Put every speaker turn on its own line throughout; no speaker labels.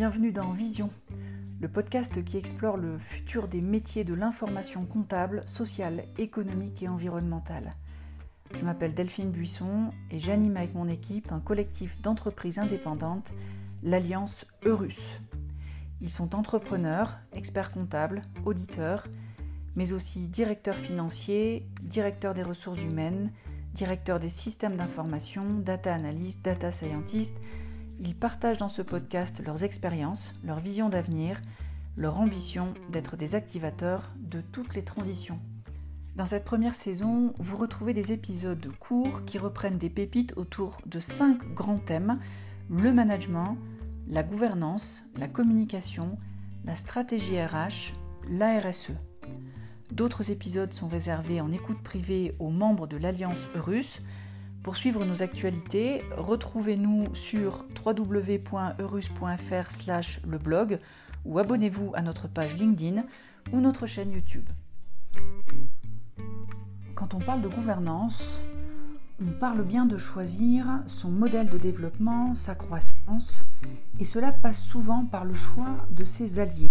bienvenue dans Vision, le podcast qui explore le futur des métiers de l'information comptable, sociale, économique et environnementale. Je m'appelle Delphine Buisson et j'anime avec mon équipe un collectif d'entreprises indépendantes, l'Alliance Eurus. Ils sont entrepreneurs, experts comptables, auditeurs, mais aussi directeurs financiers, directeurs des ressources humaines, directeurs des systèmes d'information, data analystes, data scientists. Ils partagent dans ce podcast leurs expériences, leurs visions d'avenir, leur ambition d'être des activateurs de toutes les transitions. Dans cette première saison, vous retrouvez des épisodes courts qui reprennent des pépites autour de cinq grands thèmes le management, la gouvernance, la communication, la stratégie RH, la RSE. D'autres épisodes sont réservés en écoute privée aux membres de l'Alliance Eurus. Pour suivre nos actualités, retrouvez-nous sur www.eurus.fr le blog ou abonnez-vous à notre page LinkedIn ou notre chaîne YouTube. Quand on parle de gouvernance, on parle bien de choisir son modèle de développement, sa croissance, et cela passe souvent par le choix de ses alliés.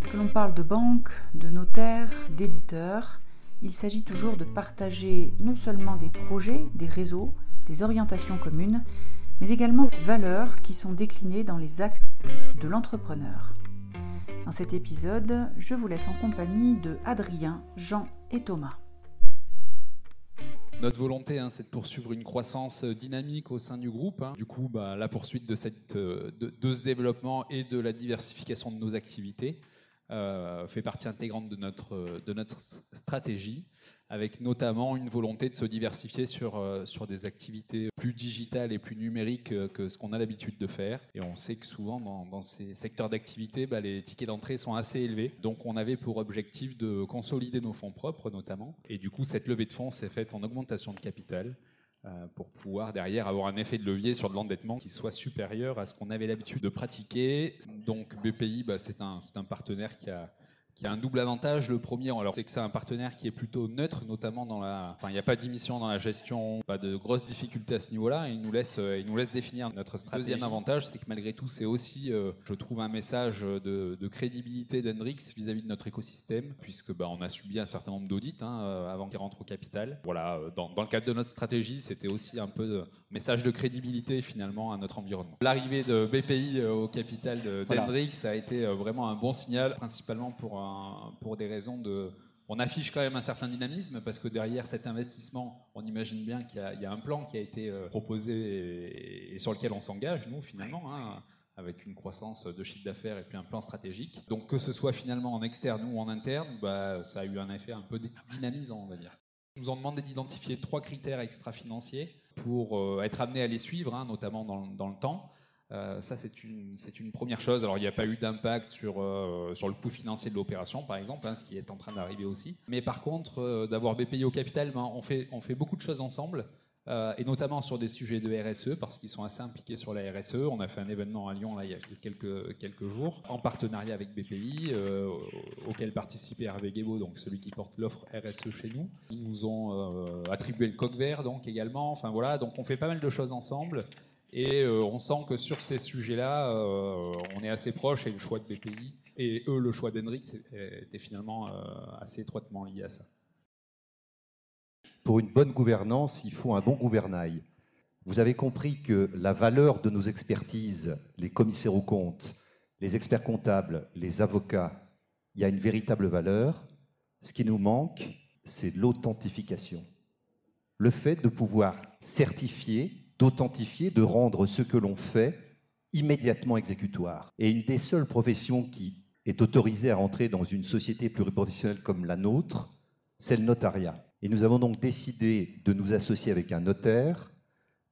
Que l'on parle de banque, de notaire, d'éditeur, il s'agit toujours de partager non seulement des projets, des réseaux, des orientations communes, mais également des valeurs qui sont déclinées dans les actes de l'entrepreneur. Dans cet épisode, je vous laisse en compagnie de Adrien, Jean et Thomas.
Notre volonté, hein, c'est de poursuivre une croissance dynamique au sein du groupe. Hein. Du coup, bah, la poursuite de, cette, euh, de, ce développement et de la diversification de nos activités. Euh, fait partie intégrante de notre, de notre stratégie, avec notamment une volonté de se diversifier sur, euh, sur des activités plus digitales et plus numériques que ce qu'on a l'habitude de faire. Et on sait que souvent, dans, ces secteurs d'activité, bah, les tickets d'entrée sont assez élevés. Donc on avait pour objectif de consolider nos fonds propres, notamment. Et du coup, cette levée de fonds s'est faite en augmentation de capital euh, pour pouvoir derrière avoir un effet de levier sur de l'endettement qui soit supérieur à ce qu'on avait l'habitude de pratiquer. Donc BPI, bah, c'est un, un partenaire qui a qui a un double avantage. Le premier, alors c'est que c'est un partenaire qui est plutôt neutre, notamment dans la. Enfin, il n'y a pas d'émission dans la gestion, pas de grosses difficultés à ce niveau-là. Il nous laisse, euh, il nous laisse définir notre stratégie. Deuxième avantage, c'est que malgré tout, c'est aussi, euh, je trouve, un message de, crédibilité d'Hendrix vis-à-vis de notre écosystème, puisque bah, on a subi un certain nombre d'audits hein, euh, avant qu'il rentre au capital. Voilà, dans, dans, le cadre de notre stratégie, c'était aussi un peu de message de crédibilité finalement à notre environnement. L'arrivée de BPI au capital d'Hendrix a été vraiment un bon signal, principalement pour pour des raisons de... On affiche quand même un certain dynamisme parce que derrière cet investissement, on imagine bien qu'il y, a un plan qui a été euh, proposé et, sur lequel on s'engage, nous, finalement, hein, avec une croissance de chiffre d'affaires et puis un plan stratégique. Donc que ce soit finalement en externe ou en interne, bah, ça a eu un effet un peu dynamisant, on va dire. Ils nous ont demandé d'identifier trois critères extra-financiers pour euh, être amenés à les suivre, hein, notamment dans, dans, le temps. Euh, ça, c'est une, première chose. Alors, il n'y a pas eu d'impact sur, euh, sur le coût financier de l'opération, par exemple, hein, ce qui est en train d'arriver aussi. Mais par contre, euh, d'avoir BPI au capital, ben, on, fait, beaucoup de choses ensemble. et notamment sur des sujets de RSE, parce qu'ils sont assez impliqués sur la RSE. On a fait un événement à Lyon là, il y a quelques, jours, en partenariat avec BPI, auquel participait Hervé Guébo, donc celui qui porte l'offre RSE chez nous. Ils nous ont attribué le coq vert donc, également. Enfin voilà, donc on fait pas mal de choses ensemble. Et euh, on sent que sur ces sujets-là, euh, on est assez proche et le choix de BPI et eux, le choix d'Hendrix était finalement euh, assez étroitement lié à ça.
Pour une bonne gouvernance, il faut un bon gouvernail. Vous avez compris que la valeur de nos expertises, les commissaires aux comptes, les experts comptables, les avocats, il y a une véritable valeur. Ce qui nous manque, c'est l'authentification. Le fait de pouvoir certifier d'authentifier, de rendre ce que l'on fait immédiatement exécutoire. Et une des seules professions qui est autorisée à rentrer dans une société pluriprofessionnelle comme la nôtre, c'est le notariat. Et nous avons donc décidé de nous associer avec un notaire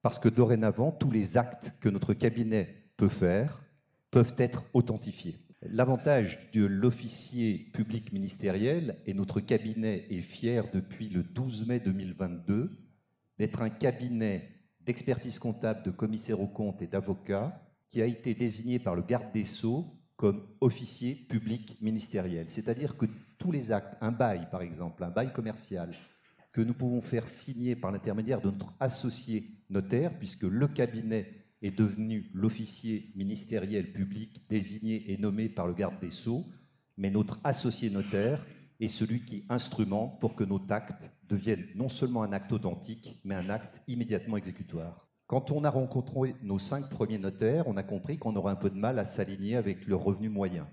parce que dorénavant, tous les actes que notre cabinet peut faire peuvent être authentifiés. L'avantage de l'officier public ministériel, et notre cabinet est fier depuis le 12 mai 2022 d'être un cabinet d'expertise comptable, de commissaire aux comptes et d'avocat qui a été désigné par le garde des Sceaux comme officier public ministériel. C'est-à-dire que tous les actes, un bail par exemple, un bail commercial, que nous pouvons faire signer par l'intermédiaire de notre associé notaire, puisque le cabinet est devenu l'officier ministériel public désigné et nommé par le garde des Sceaux, mais notre associé notaire est celui qui instrumente pour que nos actes deviennent non seulement un acte authentique, mais un acte immédiatement exécutoire. Quand on a rencontré nos cinq premiers notaires, on a compris qu'on aurait un peu de mal à s'aligner avec leurs revenus moyens.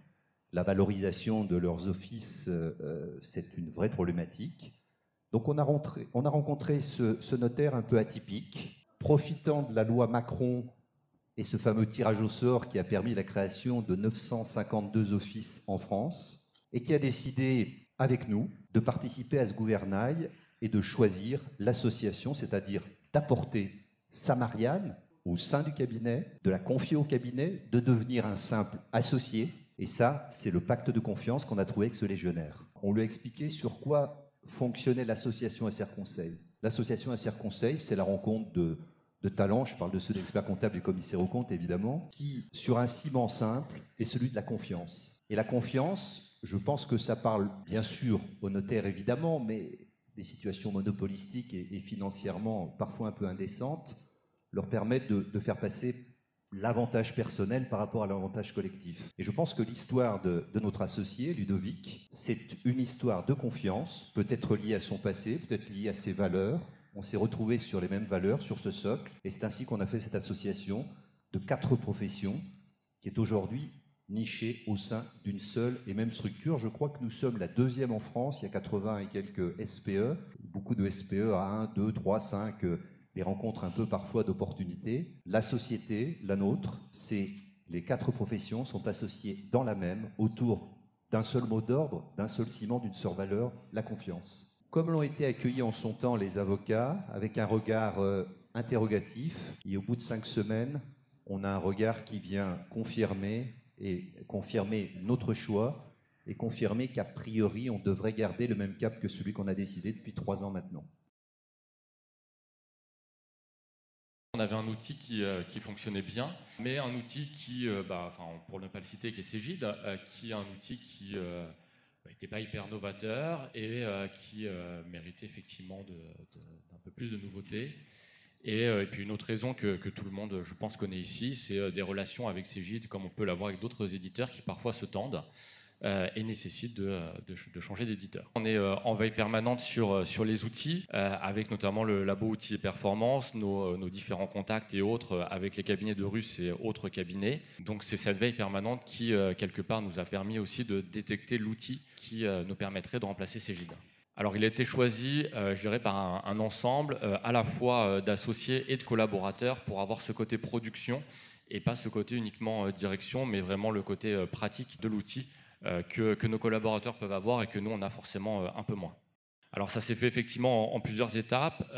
La valorisation de leurs offices, euh, euh, c'est une vraie problématique. Donc on a, on a rencontré ce, notaire un peu atypique, profitant de la loi Macron et ce fameux tirage au sort qui a permis la création de 952 offices en France, et qui a décidé avec nous de participer à ce gouvernail et de choisir l'association, c'est-à-dire d'apporter sa Marianne au sein du cabinet, de la confier au cabinet, de devenir un simple associé. Et ça, c'est le pacte de confiance qu'on a trouvé avec ce légionnaire. On lui a expliqué sur quoi fonctionnait l'association SR Conseil. L'association SR Conseil, c'est la rencontre de, de talents, je parle de ceux d'experts comptables et commissaires aux comptes évidemment, qui, sur un ciment simple, est celui de la confiance. Et la confiance, je pense que ça parle bien sûr aux notaires évidemment, mais des situations monopolistiques et, financièrement parfois un peu indécentes leur permettent de, faire passer l'avantage personnel par rapport à l'avantage collectif. Et je pense que l'histoire de, de, notre associé, Ludovic, c'est une histoire de confiance, peut-être liée à son passé, peut-être liée à ses valeurs. On s'est retrouvés sur les mêmes valeurs, sur ce socle, et c'est ainsi qu'on a fait cette association de quatre professions qui est aujourd'hui nichés au sein d'une seule et même structure. Je crois que nous sommes la deuxième en France. Il y a 80 et quelques SPE, beaucoup de SPE à 1, 2, 3, 5, des rencontres un peu parfois d'opportunités. La société, la nôtre, c'est les quatre professions sont associées dans la même autour d'un seul mot d'ordre, d'un seul ciment, d'une seule valeur, la confiance. Comme l'ont été accueillis en son temps les avocats, avec un regard euh, interrogatif, et au bout de cinq semaines, on a un regard qui vient confirmer et confirmer notre choix et confirmer qu'a priori, on devrait garder le même cap que celui qu'on a décidé depuis trois ans maintenant.
On avait un outil qui, euh, fonctionnait bien, mais un outil qui, euh, bah, pour ne pas le citer, qui est Cégide, euh, qui est un outil qui n'était pas hyper novateur et qui méritait effectivement d'un peu plus de nouveautés. Euh, et, puis une autre raison que, tout le monde, je pense, connaît ici, c'est euh, des relations avec Cégide, comme on peut l'avoir avec d'autres éditeurs qui parfois se tendent euh, et nécessitent de, changer d'éditeur. On est en veille permanente sur, les outils, avec notamment le labo outils et performance, nos, différents contacts et autres avec les cabinets de Russes et autres cabinets. Donc c'est cette veille permanente qui, quelque part, nous a permis aussi de détecter l'outil qui nous permettrait de remplacer Cégide. Alors, il a été choisi, euh, je dirais, par un, ensemble euh, à la fois euh, d'associés et de collaborateurs pour avoir ce côté production et pas ce côté uniquement direction, mais vraiment le côté pratique de l'outil que, nos collaborateurs peuvent avoir et que nous, on a forcément un peu moins. Alors ça s'est fait effectivement en, plusieurs étapes.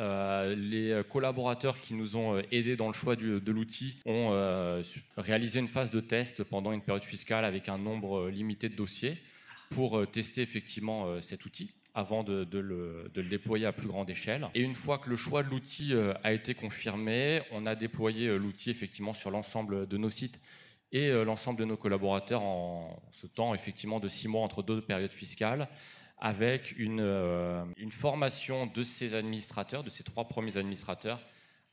les collaborateurs qui nous ont aidés dans le choix de l'outil ont réalisé une phase de test pendant une période fiscale avec un nombre limité de dossiers pour tester effectivement cet outil avant de, le, déployer à plus grande échelle. Et une fois que le choix de l'outil euh, a été confirmé, on a déployé euh, l'outil effectivement sur l'ensemble de nos sites et euh, l'ensemble de nos collaborateurs en ce temps effectivement de six mois entre deux périodes fiscales avec une, une formation de ces administrateurs, de ces trois premiers administrateurs,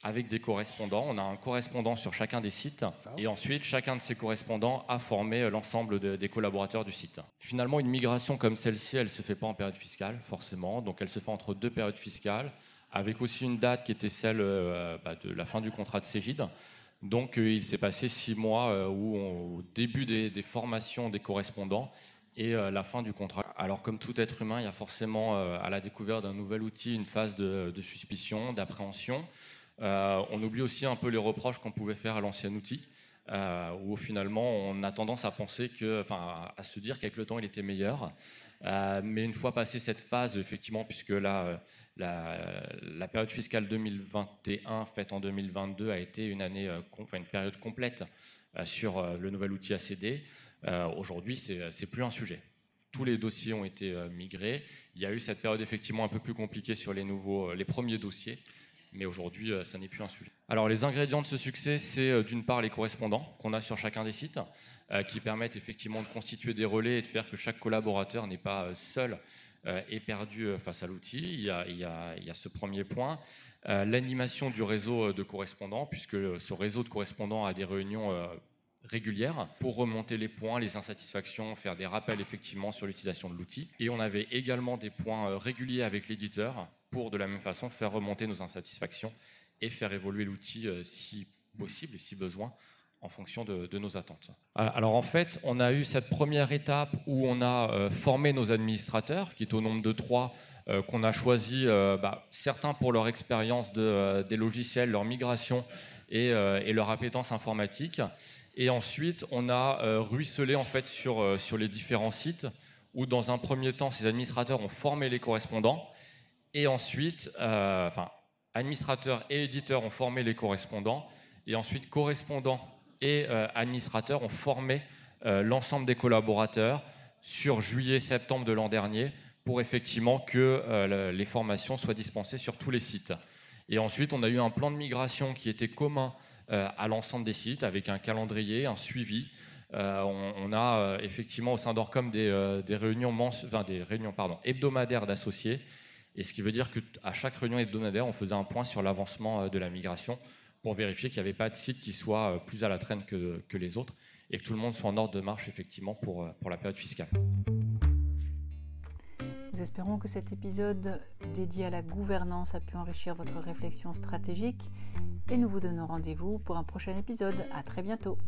avec des correspondants. On a un correspondant sur chacun des sites et ensuite chacun de ces correspondants a formé euh, l'ensemble des collaborateurs du site. Finalement, une migration comme celle-ci, elle ne se fait pas en période fiscale, forcément. Donc elle se fait entre deux périodes fiscales, avec aussi une date qui était celle euh, bah, de la fin du contrat de Cégide. Donc euh, il s'est passé six mois où au début des, formations des correspondants et la fin du contrat. Alors comme tout être humain, il y a forcément à la découverte d'un nouvel outil une phase de suspicion, d'appréhension. Euh, on oublie aussi un peu les reproches qu'on pouvait faire à l'ancien outil, euh, où finalement on a tendance à penser que, à se dire qu'avec le temps il était meilleur. Euh, mais une fois passé cette phase, effectivement, puisque là, la, période fiscale 2021 faite en 2022 a été une année, enfin, une période complète sur le nouvel outil ACD. Aujourd'hui, c'est plus un sujet tous les dossiers ont été migrés. Il y a eu cette période effectivement un peu plus compliquée sur les nouveaux, les premiers dossiers, mais aujourd'hui, euh, ça n'est plus un sujet. Alors, les ingrédients de ce succès, c'est euh, d'une part les correspondants qu'on a sur chacun des sites, euh, qui permettent effectivement de constituer des relais et de faire que chaque collaborateur n'est pas seul est perdu face à l'outil. Il, il, y a ce premier point. L'animation du réseau de correspondants, puisque ce réseau de correspondants a des réunions régulières pour remonter les points, les insatisfactions, faire des rappels effectivement sur l'utilisation de l'outil. Et on avait également des points réguliers avec l'éditeur pour de la même façon faire remonter nos insatisfactions et faire évoluer l'outil si possible et si besoin en fonction de, nos attentes. Alors en fait, on a eu cette première étape où on a euh, formé nos administrateurs, qui est au nombre de trois, euh, qu'on a choisi, euh, bah, certains pour leur expérience de, des logiciels, leur migration et, leur appétence informatique. Et ensuite, on a ruisselé en fait sur les différents sites, où dans un premier temps, ces administrateurs ont formé les correspondants, et ensuite, enfin, administrateurs et éditeurs ont formé les correspondants, et ensuite correspondants et euh, administrateurs ont formé euh, l'ensemble des collaborateurs sur juillet-septembre de l'an dernier pour effectivement que euh, les formations soient dispensées sur tous les sites. Et ensuite, on a eu un plan de migration qui était commun à l'ensemble des sites avec un calendrier, un suivi. on, a effectivement au sein d'Orcom des, réunions, hebdomadaires d'associés. Et ce qui veut dire qu'à chaque réunion hebdomadaire, on faisait un point sur l'avancement de la migration pour vérifier qu'il n'y avait pas de site qui soit euh, plus à la traîne que, que, les autres et que tout le monde soit en ordre de marche effectivement pour, euh, pour la période fiscale.
Nous espérons que cet épisode dédié à la gouvernance a pu enrichir votre réflexion stratégique et nous vous donnons rendez-vous pour un prochain épisode. À très bientôt.